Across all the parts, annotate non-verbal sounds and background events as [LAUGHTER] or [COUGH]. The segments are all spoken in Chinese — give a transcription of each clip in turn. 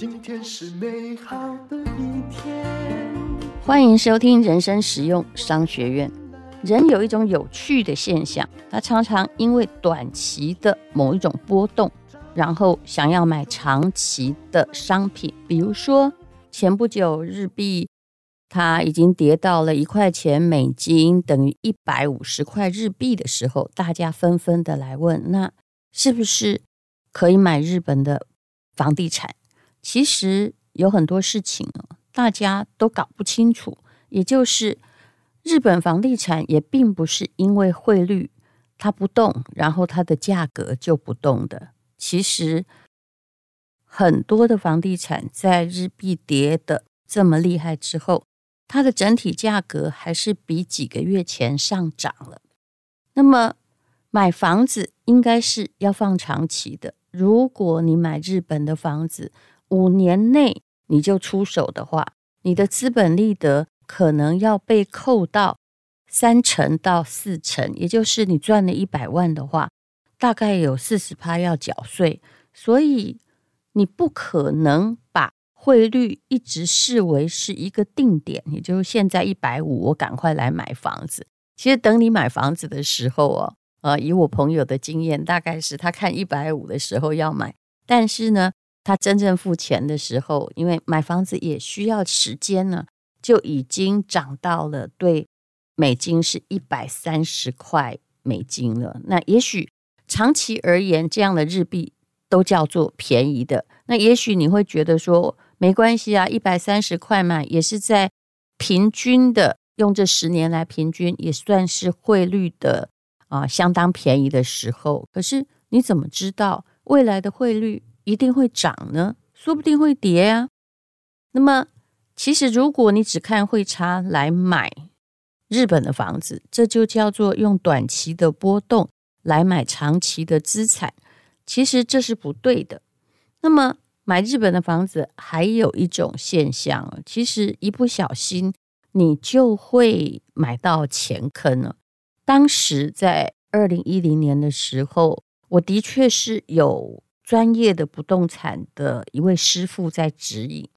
今天是美好的一天。欢迎收听人生实用商学院。人有一种有趣的现象，他常常因为短期的某一种波动，然后想要买长期的商品。比如说，前不久日币它已经跌到了一块钱美金等于一百五十块日币的时候，大家纷纷的来问：那是不是可以买日本的房地产？其实有很多事情大家都搞不清楚，也就是。日本房地产也并不是因为汇率它不动，然后它的价格就不动的。其实很多的房地产在日币跌的这么厉害之后，它的整体价格还是比几个月前上涨了。那么买房子应该是要放长期的。如果你买日本的房子，五年内你就出手的话，你的资本利得。可能要被扣到三成到四成，也就是你赚了一百万的话，大概有四十趴要缴税，所以你不可能把汇率一直视为是一个定点，也就是现在一百五，我赶快来买房子。其实等你买房子的时候哦，呃，以我朋友的经验，大概是他看一百五的时候要买，但是呢，他真正付钱的时候，因为买房子也需要时间呢。就已经涨到了对美金是一百三十块美金了。那也许长期而言，这样的日币都叫做便宜的。那也许你会觉得说没关系啊，一百三十块嘛，也是在平均的用这十年来平均，也算是汇率的啊相当便宜的时候。可是你怎么知道未来的汇率一定会涨呢？说不定会跌啊。那么。其实，如果你只看汇差来买日本的房子，这就叫做用短期的波动来买长期的资产。其实这是不对的。那么，买日本的房子还有一种现象，其实一不小心你就会买到钱坑了。当时在二零一零年的时候，我的确是有专业的不动产的一位师傅在指引。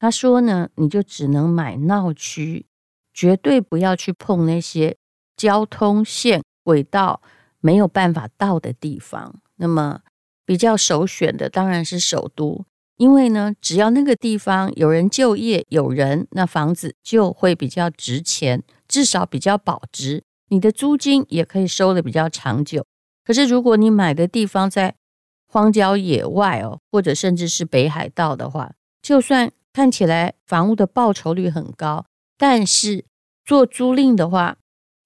他说呢，你就只能买闹区，绝对不要去碰那些交通线轨道没有办法到的地方。那么比较首选的当然是首都，因为呢，只要那个地方有人就业，有人，那房子就会比较值钱，至少比较保值，你的租金也可以收得比较长久。可是如果你买的地方在荒郊野外哦，或者甚至是北海道的话，就算看起来房屋的报酬率很高，但是做租赁的话，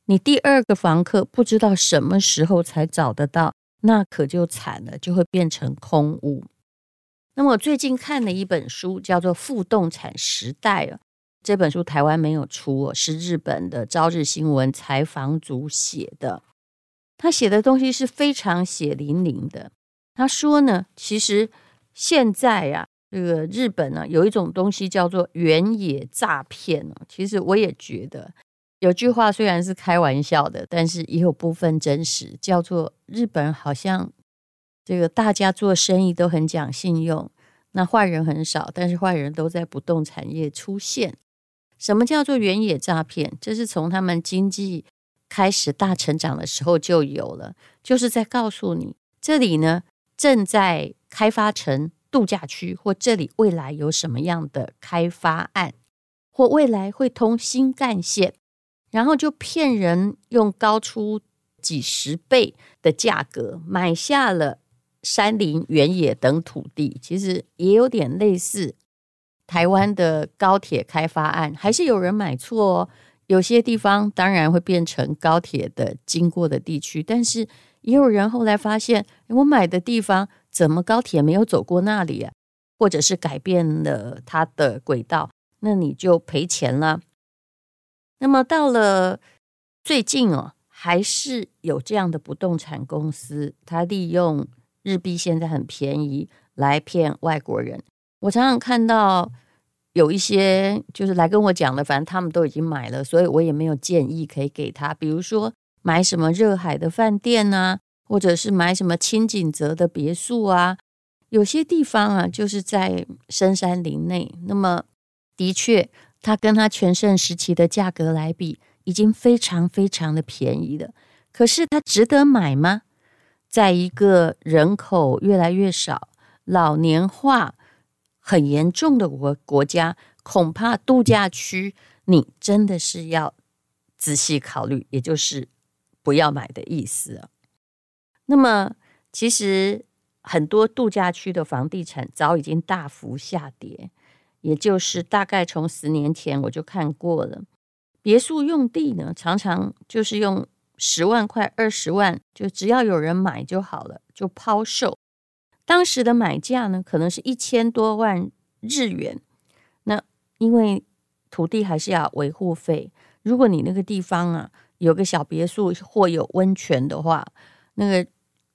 你第二个房客不知道什么时候才找得到，那可就惨了，就会变成空屋。那么我最近看了一本书，叫做《负动产时代》啊，这本书台湾没有出哦，是日本的朝日新闻采访组写的。他写的东西是非常血淋淋的。他说呢，其实现在啊。这个日本呢，有一种东西叫做原野诈骗。其实我也觉得有句话虽然是开玩笑的，但是也有部分真实，叫做日本好像这个大家做生意都很讲信用，那坏人很少，但是坏人都在不动产业出现。什么叫做原野诈骗？这是从他们经济开始大成长的时候就有了，就是在告诉你这里呢正在开发成。度假区或这里未来有什么样的开发案，或未来会通新干线，然后就骗人用高出几十倍的价格买下了山林、原野等土地。其实也有点类似台湾的高铁开发案，还是有人买错哦。有些地方当然会变成高铁的经过的地区，但是也有人后来发现，我买的地方。怎么高铁没有走过那里啊？或者是改变了它的轨道，那你就赔钱了。那么到了最近哦，还是有这样的不动产公司，它利用日币现在很便宜来骗外国人。我常常看到有一些就是来跟我讲的，反正他们都已经买了，所以我也没有建议可以给他。比如说买什么热海的饭店啊。或者是买什么轻井泽的别墅啊，有些地方啊，就是在深山林内，那么的确，它跟它全盛时期的价格来比，已经非常非常的便宜了。可是它值得买吗？在一个人口越来越少、老年化很严重的国国家，恐怕度假区你真的是要仔细考虑，也就是不要买的意思。那么，其实很多度假区的房地产早已经大幅下跌，也就是大概从十年前我就看过了，别墅用地呢，常常就是用。十万块、二十万，就只要有人买就好了，就抛售。当时的买价呢，可能是一千多万日元。那因为土地还是要维护费，如果你那个地方啊有个小别墅或有温泉的话，那个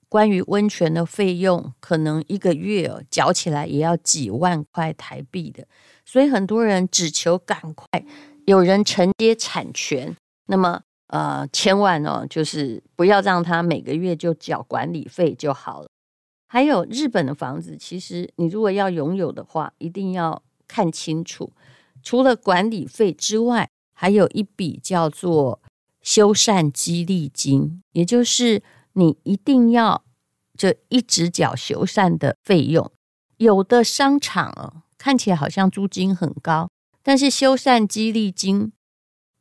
关于温泉的费用，可能一个月哦缴起来也要几万块台币的。所以很多人只求赶快有人承接产权，那么。呃，千万哦，就是不要让他每个月就缴管理费就好了。还有日本的房子，其实你如果要拥有的话，一定要看清楚，除了管理费之外，还有一笔叫做修缮激励金，也就是你一定要就一直缴修缮的费用。有的商场哦，看起来好像租金很高，但是修缮激励金。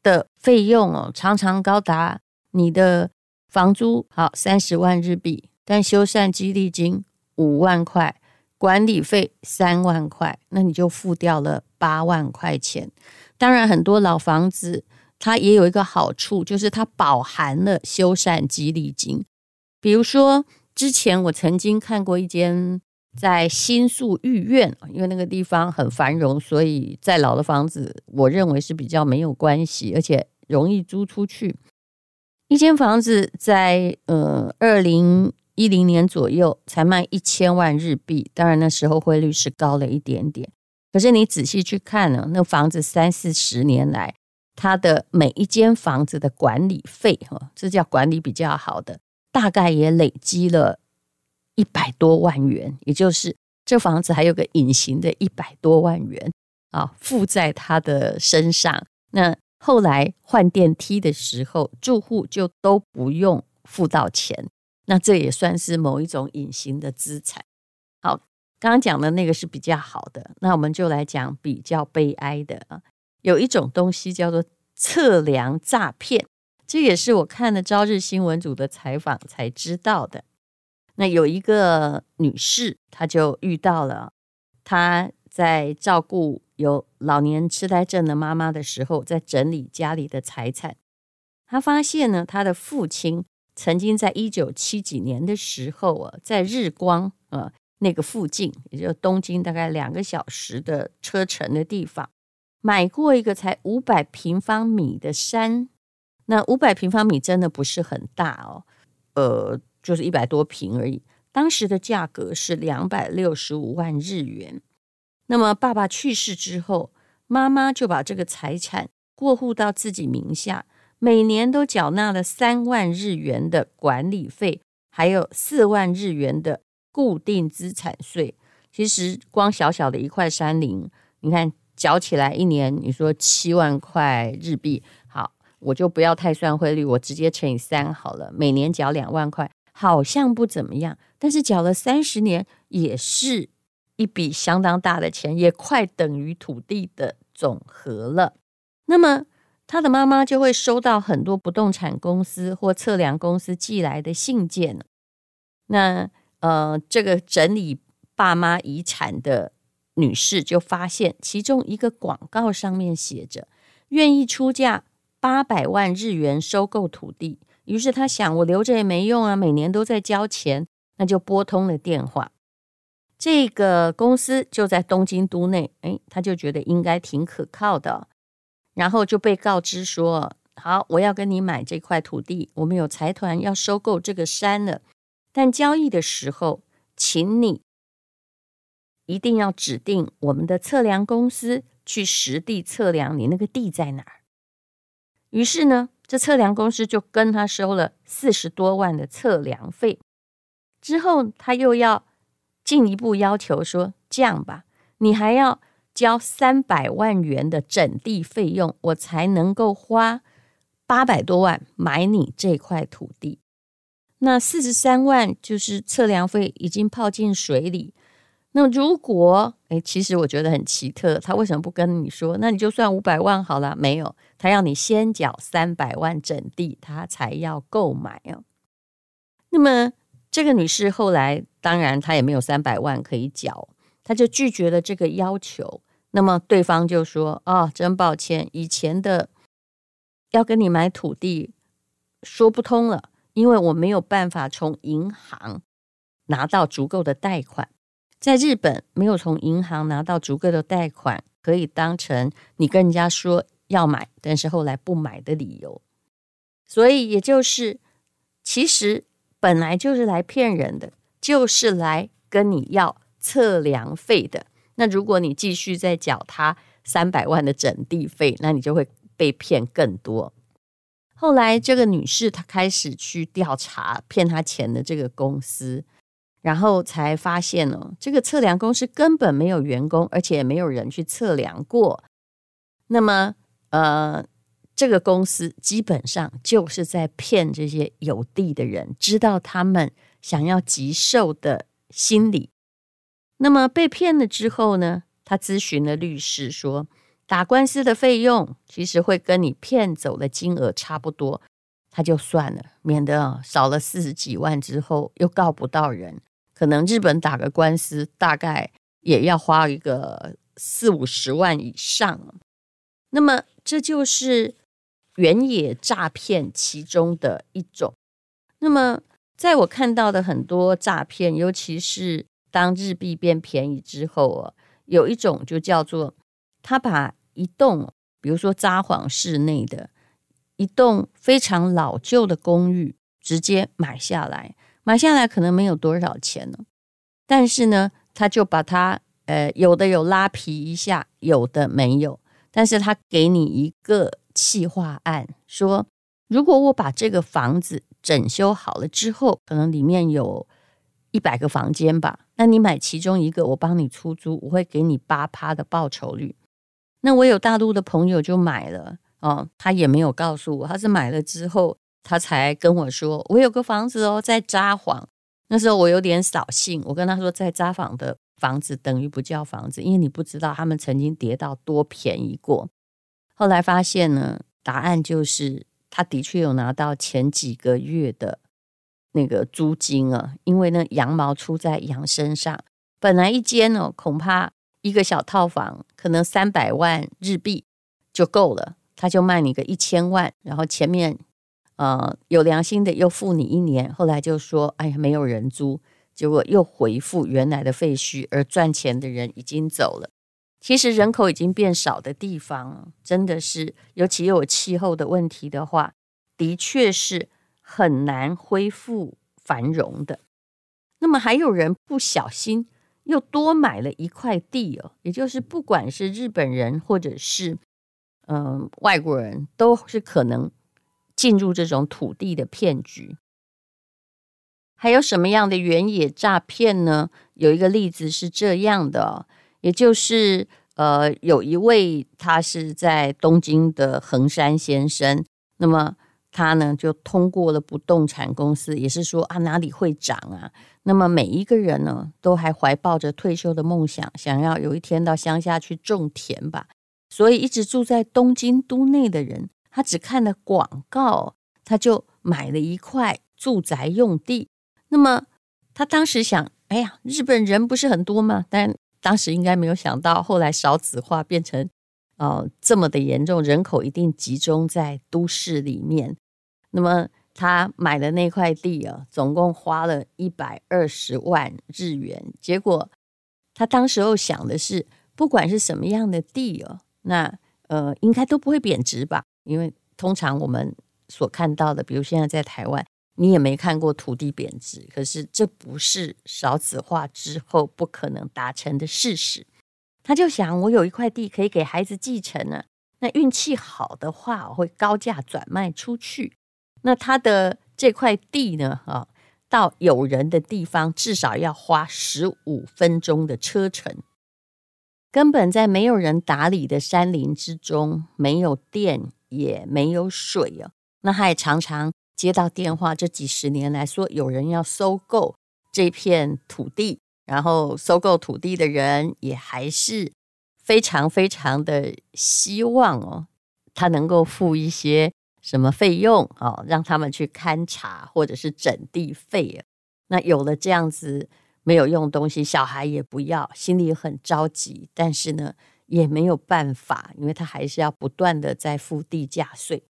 的费用哦，常常高达你的房租好三十万日币，但修缮激励金五万块，管理费三万块，那你就付掉了八万块钱。当然，很多老房子它也有一个好处，就是它饱含了修缮激励金。比如说，之前我曾经看过一间。在新宿御苑，因为那个地方很繁荣，所以再老的房子，我认为是比较没有关系，而且容易租出去。一间房子在呃二零一零年左右才卖一千万日币，当然那时候汇率是高了一点点。可是你仔细去看呢，那房子三四十年来，他的每一间房子的管理费，哈，这叫管理比较好的，大概也累积了。一百多万元，也就是这房子还有个隐形的一百多万元啊，付在他的身上。那后来换电梯的时候，住户就都不用付到钱。那这也算是某一种隐形的资产。好，刚刚讲的那个是比较好的，那我们就来讲比较悲哀的啊。有一种东西叫做测量诈骗，这也是我看了朝日新闻组的采访才知道的。那有一个女士，她就遇到了，她在照顾有老年痴呆症的妈妈的时候，在整理家里的财产。她发现呢，她的父亲曾经在一九七几年的时候啊，在日光啊那个附近，也就东京大概两个小时的车程的地方，买过一个才五百平方米的山。那五百平方米真的不是很大哦，呃。就是一百多平而已，当时的价格是两百六十五万日元。那么爸爸去世之后，妈妈就把这个财产过户到自己名下，每年都缴纳了三万日元的管理费，还有四万日元的固定资产税。其实光小小的一块山林，你看缴起来一年，你说七万块日币，好，我就不要太算汇率，我直接乘以三好了，每年缴两万块。好像不怎么样，但是缴了三十年，也是一笔相当大的钱，也快等于土地的总和了。那么他的妈妈就会收到很多不动产公司或测量公司寄来的信件。那呃，这个整理爸妈遗产的女士就发现，其中一个广告上面写着愿意出价八百万日元收购土地。于是她想，我留着也没用啊，每年都在交钱，那就拨通了电话。这个公司就在东京都内，哎，他就觉得应该挺可靠的，然后就被告知说：“好，我要跟你买这块土地，我们有财团要收购这个山了，但交易的时候，请你一定要指定我们的测量公司去实地测量你那个地在哪儿。”于是呢。这测量公司就跟他收了四十多万的测量费，之后他又要进一步要求说：“这样吧，你还要交三百万元的整地费用，我才能够花八百多万买你这块土地。那四十三万就是测量费，已经泡进水里。那如果诶，其实我觉得很奇特，他为什么不跟你说？那你就算五百万好了，没有，他要你先缴三百万整地，他才要购买哦。那么。”这个女士后来当然她也没有三百万可以缴，她就拒绝了这个要求。那么对方就说：“啊、哦，真抱歉，以前的要跟你买土地说不通了，因为我没有办法从银行拿到足够的贷款。在日本，没有从银行拿到足够的贷款，可以当成你跟人家说要买，但是后来不买的理由。所以也就是其实。”本来就是来骗人的，就是来跟你要测量费的。那如果你继续再缴他三百万的整地费，那你就会被骗更多。后来这个女士她开始去调查骗她钱的这个公司，然后才发现哦，这个测量公司根本没有员工，而且也没有人去测量过。那么，呃。这个公司基本上就是在骗这些有地的人，知道他们想要急售的心理。那么被骗了之后呢，他咨询了律师说，打官司的费用其实会跟你骗走的金额差不多，他就算了，免得少了四十几万之后又告不到人。可能日本打个官司大概也要花一个四五十万以上。那么这就是。原野诈骗其中的一种。那么，在我看到的很多诈骗，尤其是当日币变便宜之后啊，有一种就叫做他把一栋，比如说札幌市内的一栋非常老旧的公寓直接买下来，买下来可能没有多少钱呢，但是呢，他就把它呃，有的有拉皮一下，有的没有，但是他给你一个。企划案说，如果我把这个房子整修好了之后，可能里面有一百个房间吧，那你买其中一个，我帮你出租，我会给你八趴的报酬率。那我有大陆的朋友就买了哦，他也没有告诉我，他是买了之后，他才跟我说，我有个房子哦，在札幌。那时候我有点扫兴，我跟他说，在札幌的房子等于不叫房子，因为你不知道他们曾经跌到多便宜过。后来发现呢，答案就是他的确有拿到前几个月的那个租金啊，因为呢羊毛出在羊身上。本来一间哦，恐怕一个小套房可能三百万日币就够了，他就卖你个一千万，然后前面呃有良心的又付你一年，后来就说哎呀没有人租，结果又回复原来的废墟，而赚钱的人已经走了。其实人口已经变少的地方，真的是，尤其有气候的问题的话，的确是很难恢复繁荣的。那么还有人不小心又多买了一块地哦，也就是不管是日本人或者是嗯、外国人，都是可能进入这种土地的骗局。还有什么样的原野诈骗呢？有一个例子是这样的。也就是，呃，有一位他是在东京的横山先生，那么他呢就通过了不动产公司，也是说啊哪里会涨啊？那么每一个人呢都还怀抱着退休的梦想，想要有一天到乡下去种田吧。所以一直住在东京都内的人，他只看了广告，他就买了一块住宅用地。那么他当时想，哎呀，日本人不是很多吗？但当时应该没有想到，后来少子化变成，呃，这么的严重，人口一定集中在都市里面。那么他买的那块地啊，总共花了一百二十万日元。结果他当时候想的是，不管是什么样的地哦，那呃，应该都不会贬值吧？因为通常我们所看到的，比如现在在台湾。你也没看过土地贬值，可是这不是少子化之后不可能达成的事实。他就想，我有一块地可以给孩子继承呢，那运气好的话，我会高价转卖出去。那他的这块地呢，啊，到有人的地方至少要花十五分钟的车程。根本在没有人打理的山林之中，没有电也没有水哦。那他也常常接到电话，这几十年来说有人要收购这片土地，然后收购土地的人也还是非常非常的希望哦，他能够付一些什么费用哦，让他们去勘察或者是整地费啊。那有了这样子。没有用东西，小孩也不要，心里很着急，但是呢，也没有办法，因为他还是要不断的在付地价税。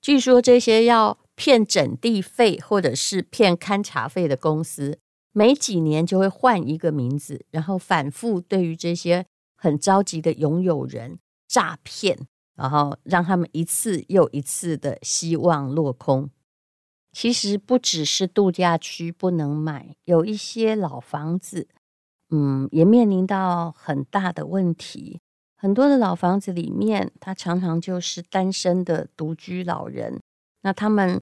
据说这些要骗整地费或者是骗勘察费的公司，每几年就会换一个名字，然后反复对于这些很着急的拥有人诈骗，然后让他们一次又一次的希望落空。其实不只是度假区不能买，有一些老房子，嗯，也面临到很大的问题。很多的老房子里面，他常常就是单身的独居老人。那他们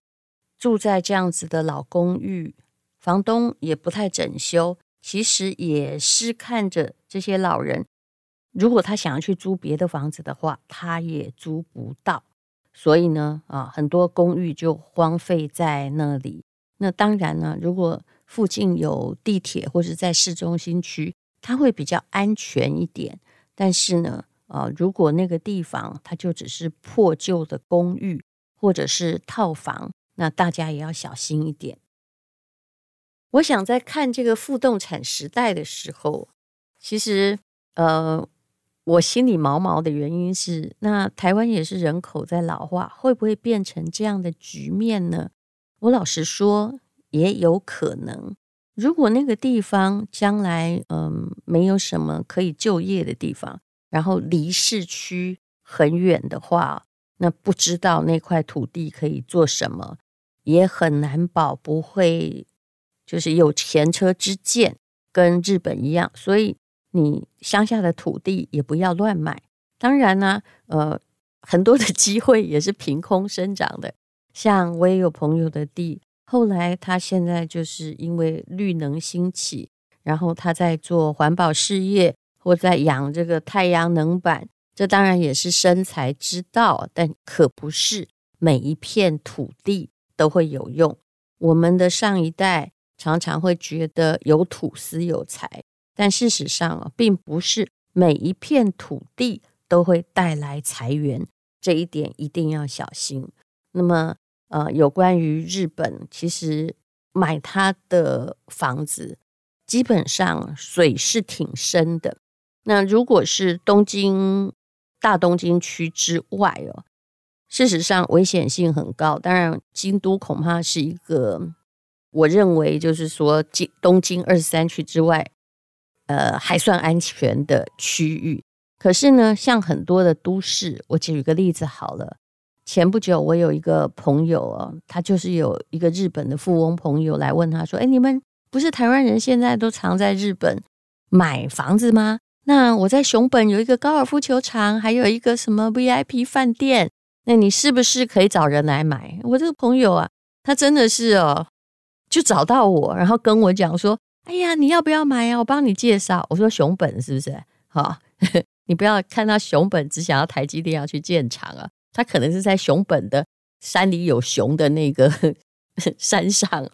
住在这样子的老公寓，房东也不太整修，其实也是看着这些老人，如果他想要去租别的房子的话，他也租不到。所以呢，啊，很多公寓就荒废在那里。那当然呢，如果附近有地铁或者在市中心区，它会比较安全一点。但是呢，啊，如果那个地方它就只是破旧的公寓或者是套房，那大家也要小心一点。我想在看这个负动产时代的时候，其实，呃。我心里毛毛的原因是，那台湾也是人口在老化，会不会变成这样的局面呢？我老实说，也有可能。如果那个地方将来嗯没有什么可以就业的地方，然后离市区很远的话，那不知道那块土地可以做什么，也很难保不会就是有前车之鉴，跟日本一样，所以。你乡下的土地也不要乱买，当然呢，呃，很多的机会也是凭空生长的。像我也有朋友的地，后来他现在就是因为绿能兴起，然后他在做环保事业，或在养这个太阳能板，这当然也是生财之道，但可不是每一片土地都会有用。我们的上一代常常会觉得有土司有财。但事实上啊，并不是每一片土地都会带来财源，这一点一定要小心。那么，呃，有关于日本，其实买它的房子，基本上水是挺深的。那如果是东京、大东京区之外哦，事实上危险性很高。当然，京都恐怕是一个，我认为就是说，京东京二十三区之外。呃，还算安全的区域。可是呢，像很多的都市，我举个例子好了。前不久，我有一个朋友哦，他就是有一个日本的富翁朋友来问他说：“哎，你们不是台湾人，现在都常在日本买房子吗？那我在熊本有一个高尔夫球场，还有一个什么 VIP 饭店，那你是不是可以找人来买？”我这个朋友啊，他真的是哦，就找到我，然后跟我讲说。哎呀，你要不要买呀？我帮你介绍。我说熊本是不是？好，[LAUGHS] 你不要看到熊本只想要台积电要去建厂啊，他可能是在熊本的山里有熊的那个 [LAUGHS] 山上。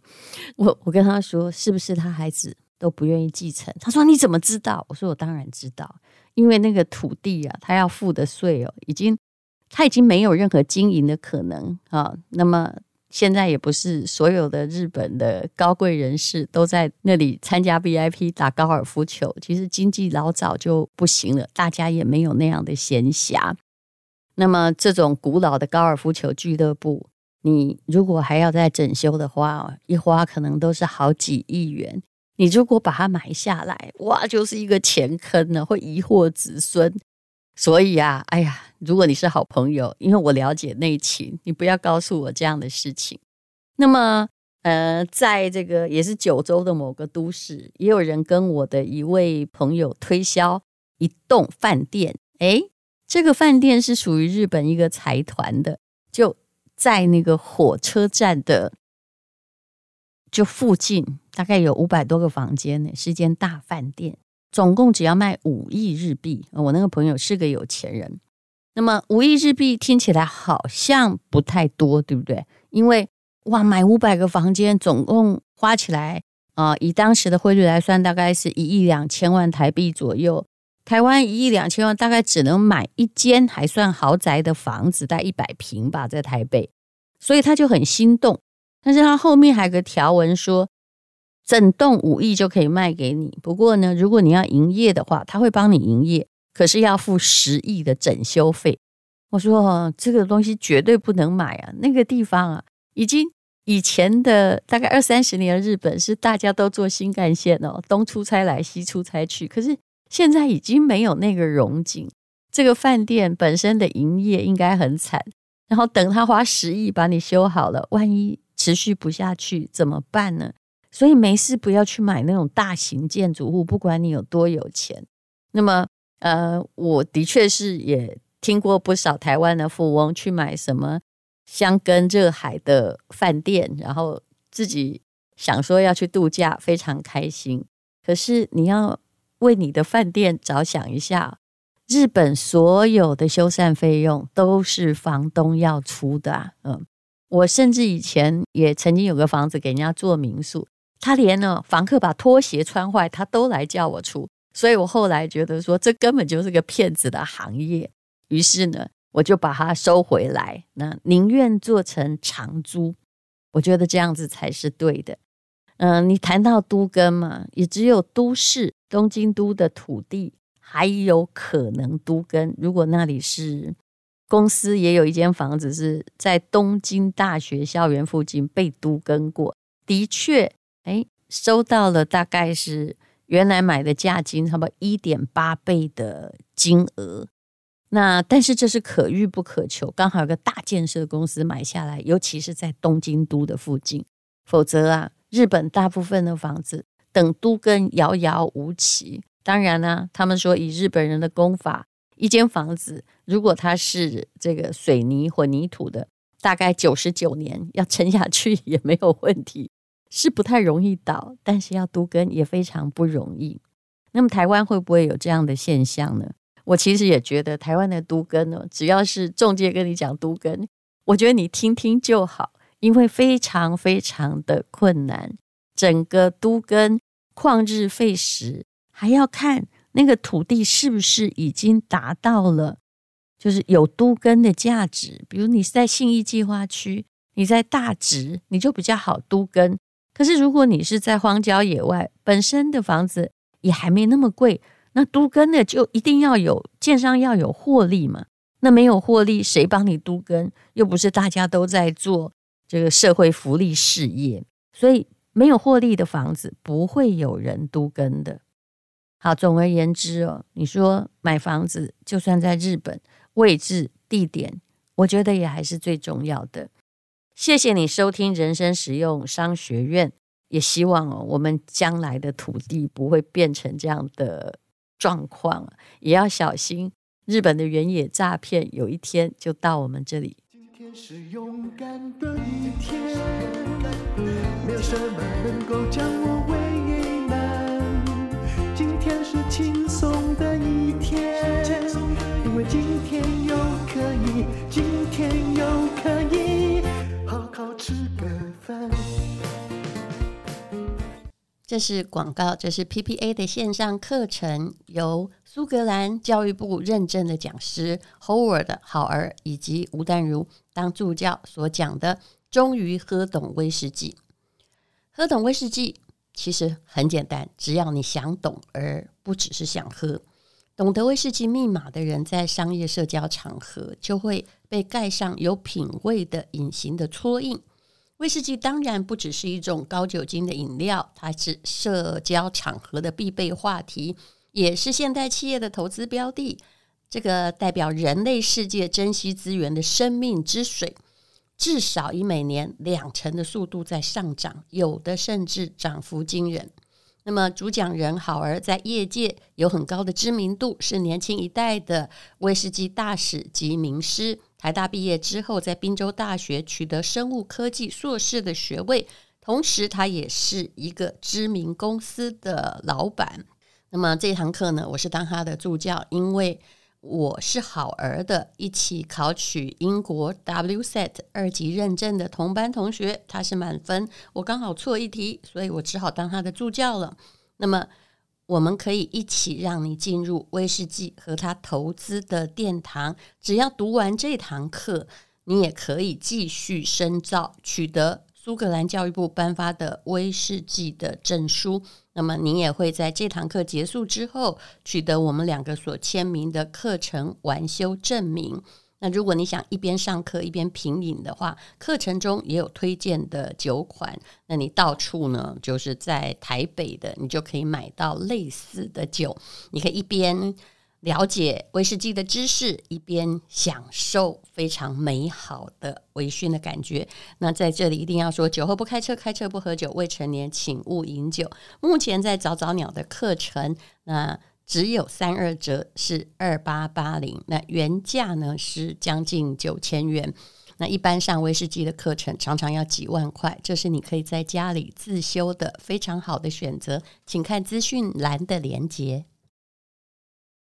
我我跟他说，是不是他孩子都不愿意继承？他说你怎么知道？我说我当然知道，因为那个土地啊，他要付的税哦，已经他已经没有任何经营的可能啊。那么。现在也不是所有的日本的高贵人士都在那里参加 VIP 打高尔夫球，其实经济老早就不行了，大家也没有那样的闲暇。那么这种古老的高尔夫球俱乐部，你如果还要再整修的话，一花可能都是好几亿元。你如果把它买下来，哇，就是一个钱坑呢，会遗祸子孙。所以啊，哎呀，如果你是好朋友，因为我了解内情，你不要告诉我这样的事情。那么，呃，在这个也是九州的某个都市，也有人跟我的一位朋友推销一栋饭店。诶，这个饭店是属于日本一个财团的，就在那个火车站的就附近大概有五百多个房间呢，是间大饭店，总共只要卖五亿日币。我那个朋友是个有钱人，那么五亿日币听起来好像不太多，对不对？因为哇，买五百个房间，总共花起来啊、以当时的汇率来算，大概是一亿两千万台币左右。台湾一亿两千万，大概只能买一间还算豪宅的房子，大概一百平吧，在台北，所以他就很心动。但是他后面还有个条文说，整栋五亿就可以卖给你。不过呢，如果你要营业的话，他会帮你营业，可是要付十亿的整修费。我说这个东西绝对不能买啊！那个地方啊，已经以前的大概二三十年的日本是大家都坐新干线哦，东出差来西出差去，可是。现在已经没有那个荣景，这个饭店本身的营业应该很惨。然后等他花十亿把你修好了，万一持续不下去怎么办呢？所以没事不要去买那种大型建筑物，不管你有多有钱。那么，呃，我的确是也听过不少台湾的富翁去买什么香根热海的饭店，然后自己想说要去度假，非常开心。可是你要。为你的饭店着想一下，日本所有的修缮费用都是房东要出的啊。嗯，我甚至以前也曾经有个房子给人家做民宿，他连呢房客把拖鞋穿坏，他都来叫我出。所以我后来觉得说，这根本就是个骗子的行业。于是呢，我就把它收回来，那宁愿做成长租，我觉得这样子才是对的。嗯，你谈到都更嘛，也只有都市东京都的土地还有可能都更。如果那里是公司，也有一间房子是在东京大学校园附近被都更过，的确，哎，收到了大概是原来买的价金，差不多一点八倍的金额。那但是这是可遇不可求，刚好有个大建设公司买下来，尤其是在东京都的附近，否则啊。日本大部分的房子等都跟遥遥无期。当然呢、他们说以日本人的工法，一间房子如果它是这个水泥混凝土的，大概九十九年要撑下去也没有问题，是不太容易倒。但是要都更也非常不容易。那么台湾会不会有这样的现象呢？我其实也觉得台湾的都更呢，只要是中介跟你讲都更，我觉得你听听就好。因为非常非常的困难，整个都更旷日费时，还要看那个土地是不是已经达到了，就是有都更的价值。比如你是在信义计划区，你在大直，你就比较好都更。可是如果你是在荒郊野外，本身的房子也还没那么贵，那都跟的就一定要有建商要有获利嘛？那没有获利，谁帮你都跟？又不是大家都在做。这个社会福利事业，所以没有获利的房子不会有人都跟的。好，总而言之哦，你说买房子，就算在日本，位置、地点，我觉得也还是最重要的。谢谢你收听人生实用商学院，也希望哦，我们将来的土地不会变成这样的状况，也要小心日本的原野诈骗，有一天就到我们这里。今天是勇敢的一天，没有什么能够将我为难。今天是轻松的一天，因为今天又可以，今天又可以吃个饭。这是广告，这是 PPA 的线上课程，由苏格兰教育部认证的讲师 Howard 好儿以及吴淡如当助教所讲的，终于喝懂威士忌。喝懂威士忌其实很简单，只要你想懂，而不只是想喝。懂得威士忌密码的人，在商业社交场合就会被盖上有品味的隐形的戳印。威士忌当然不只是一种高酒精的饮料，它是社交场合的必备话题，也是现代企业的投资标的。这个代表人类世界珍惜资源的生命之水，至少以每年两成的速度在上涨，有的甚至涨幅惊人。那么主讲人好儿在业界有很高的知名度，是年轻一代的威士忌大使及名师。台大毕业之后，在滨州大学取得生物科技硕士的学位，同时他也是一个知名公司的老板。那么这堂课呢，我是当他的助教，因为我是好儿的，一起考取英国 WSET 二级认证的同班同学，他是满分，我刚好错一题，所以我只好当他的助教了。那么。我们可以一起让你进入威士忌和他投资的殿堂。只要读完这堂课，你也可以继续深造，取得苏格兰教育部颁发的威士忌的证书。那么，你也会在这堂课结束之后，取得我们两个所签名的课程完修证明。那如果你想一边上课一边品饮的话，课程中也有推荐的酒款。那你到处呢，就是在台北的，你就可以买到类似的酒。你可以一边了解威士忌的知识，一边享受非常美好的微醺的感觉。那在这里一定要说，酒后不开车，开车不喝酒，未成年请勿饮酒。目前在早早鸟的课程，那。只有三二折，是二八八零。那原价呢是将近九千元。那一般上威士忌的课程常常要几万块，这是你可以在家里自修的非常好的选择。请看资讯栏的连接。